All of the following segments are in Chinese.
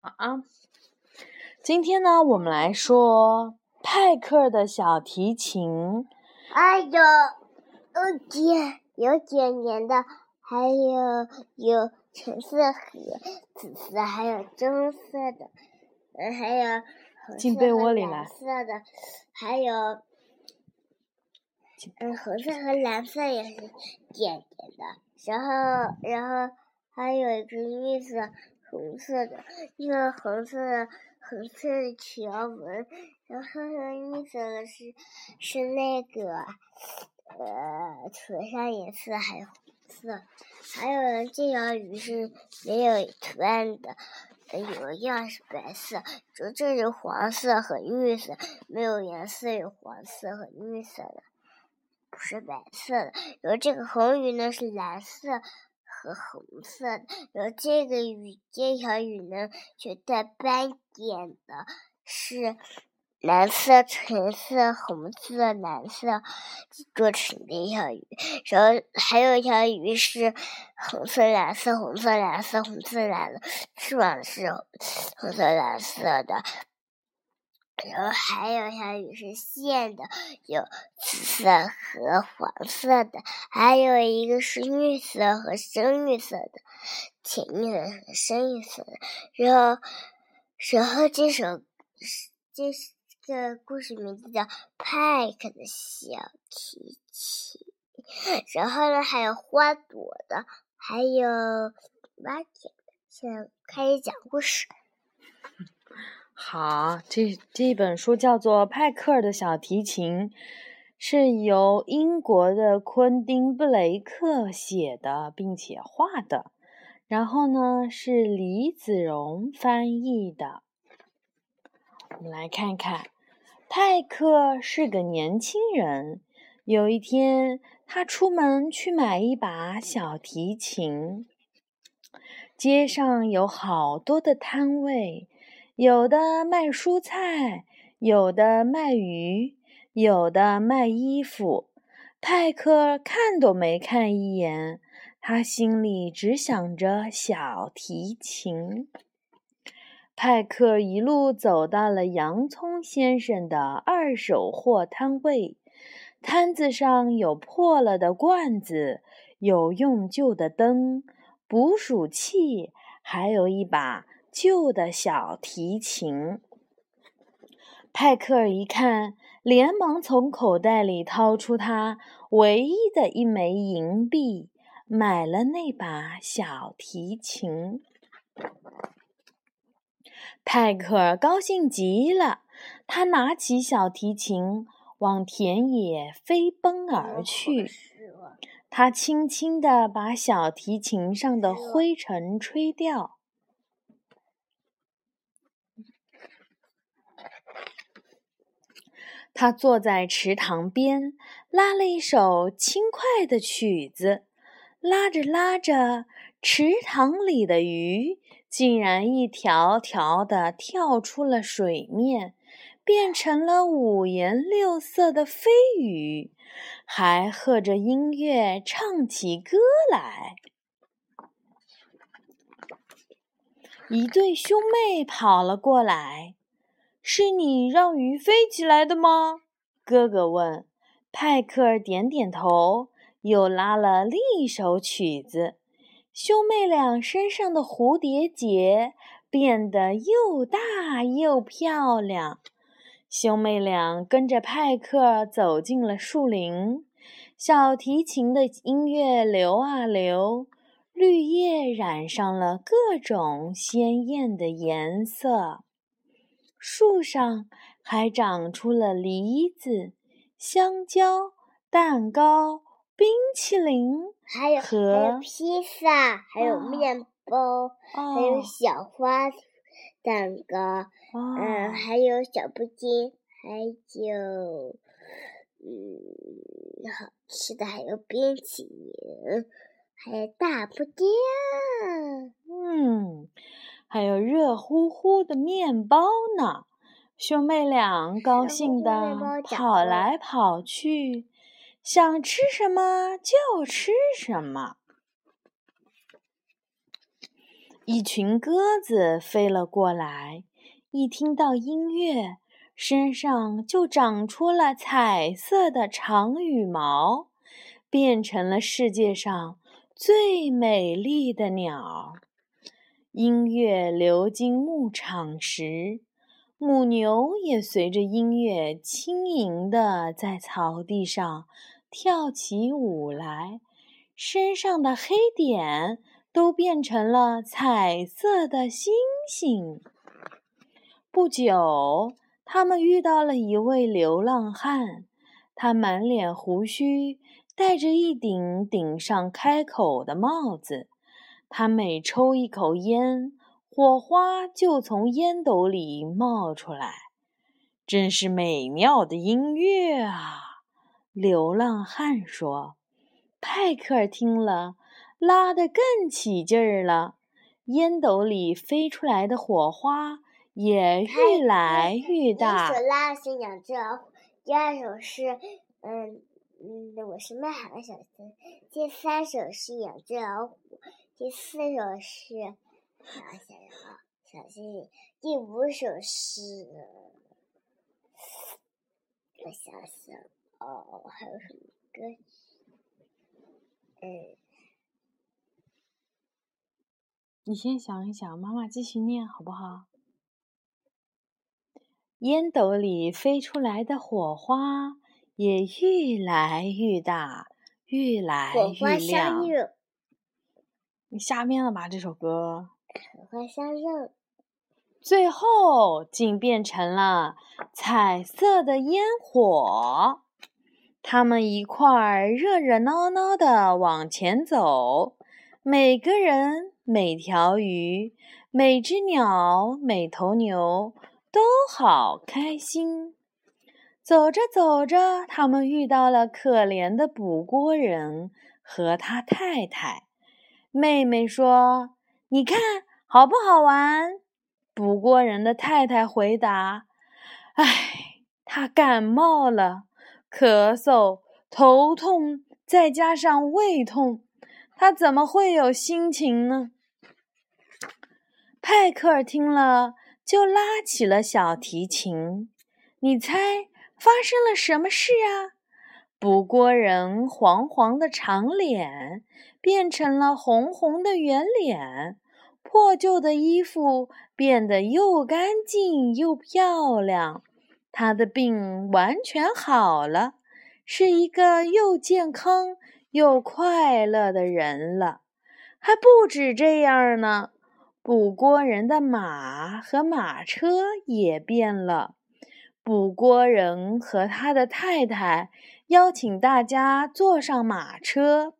啊，今天呢，我们来说派克的小提琴。哎呦有点有点黏的，还有有橙色和紫色，还有棕色的，嗯，还有进被窝里来。色的，还有嗯，红色和蓝色也是点点的，然后然后还有一个绿色。红色的，因为红色的红色的条纹，然后绿色的是是那个呃涂上颜色还有红色，还有这条鱼是没有图案的，有样是白色，就这是黄色和绿色，没有颜色有黄色和绿色的，不是白色的，然后这个红鱼呢是蓝色。和红色的，然后这个雨，这条雨呢，就带斑点的，是蓝色、橙色、红色、蓝色做成的一条鱼。然后还有一条鱼是红色、蓝色、红色、蓝色、红色、蓝色，翅膀是红色、蓝色的。然后还有小雨是线的，有紫色和黄色的，还有一个是绿色和深绿色的，浅绿色和深绿色的。然后，然后这首这这个故事名字叫《派克的小提琴》。然后呢，还有花朵的，还有挖田的。现在开始讲故事。好，这这本书叫做《派克的小提琴》，是由英国的昆汀·布雷克写的，并且画的。然后呢，是李子荣翻译的。我们来看看，派克是个年轻人。有一天，他出门去买一把小提琴。街上有好多的摊位。有的卖蔬菜，有的卖鱼，有的卖衣服。派克看都没看一眼，他心里只想着小提琴。派克一路走到了洋葱先生的二手货摊位，摊子上有破了的罐子，有用旧的灯、捕鼠器，还有一把。旧的小提琴，派克尔一看，连忙从口袋里掏出他唯一的一枚银币，买了那把小提琴。派克尔高兴极了，他拿起小提琴，往田野飞奔而去。他轻轻地把小提琴上的灰尘吹掉。他坐在池塘边，拉了一首轻快的曲子，拉着拉着，池塘里的鱼竟然一条条的跳出了水面，变成了五颜六色的飞鱼，还和着音乐唱起歌来。一对兄妹跑了过来。是你让鱼飞起来的吗？哥哥问。派克点点头，又拉了另一首曲子。兄妹俩身上的蝴蝶结变得又大又漂亮。兄妹俩跟着派克走进了树林。小提琴的音乐流啊流，绿叶染上了各种鲜艳的颜色。树上还长出了梨子、香蕉、蛋糕、冰淇淋，还有和披萨，还有面包，还有小花蛋糕，嗯，还有小布丁，还有嗯，好吃的还有冰淇淋，还有大布丁，嗯。还有热乎乎的面包呢，兄妹俩高兴地跑来跑去，想吃什么就吃什么。一群鸽子飞了过来，一听到音乐，身上就长出了彩色的长羽毛，变成了世界上最美丽的鸟。音乐流经牧场时，母牛也随着音乐轻盈地在草地上跳起舞来，身上的黑点。都变成了彩色的星星。不久，他们遇到了一位流浪汉，他满脸胡须，戴着一顶顶上开口的帽子。他每抽一口烟，火花就从烟斗里冒出来，真是美妙的音乐啊！流浪汉说。派克尔听了。拉得更起劲儿了，烟斗里飞出来的火花也越来越大。第一首拉的是两只老虎，第二首是嗯嗯，我是卖海的小星，第三首是两只老虎，第四首是想想啊，小星星，第五首是我想想哦，还有什么歌曲？嗯。你先想一想，妈妈继续念好不好？烟斗里飞出来的火花也越来越大，越来越亮。你瞎编了吧这首歌？火花相热，最后竟变成了彩色的烟火。他们一块儿热热闹闹的往前走，每个人。每条鱼、每只鸟、每头牛都好开心。走着走着，他们遇到了可怜的捕锅人和他太太。妹妹说：“你看好不好玩？”捕过人的太太回答：“唉，他感冒了，咳嗽、头痛，再加上胃痛，他怎么会有心情呢？”派克听了，就拉起了小提琴。你猜发生了什么事啊？捕锅人黄黄的长脸变成了红红的圆脸，破旧的衣服变得又干净又漂亮。他的病完全好了，是一个又健康又快乐的人了。还不止这样呢。捕锅人的马和马车也变了。捕锅人和他的太太邀请大家坐上马车，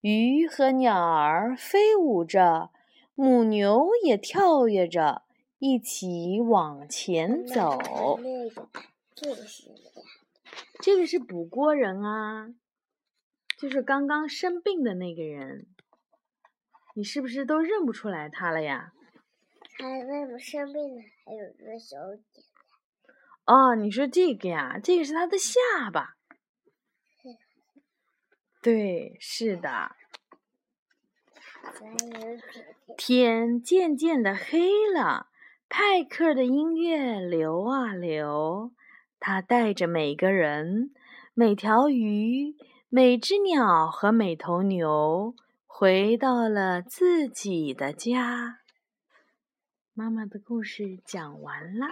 鱼和鸟儿飞舞着，母牛也跳跃着，一起往前走。这个是这个是捕锅人啊，就是刚刚生病的那个人。你是不是都认不出来他了呀？他为什么生病了？还有个小点。哦，你说这个呀？这个是他的下巴。对，是的。天渐渐的黑了，派克的音乐流啊流，他带着每个人、每条鱼、每只鸟和每头牛。回到了自己的家。妈妈的故事讲完了。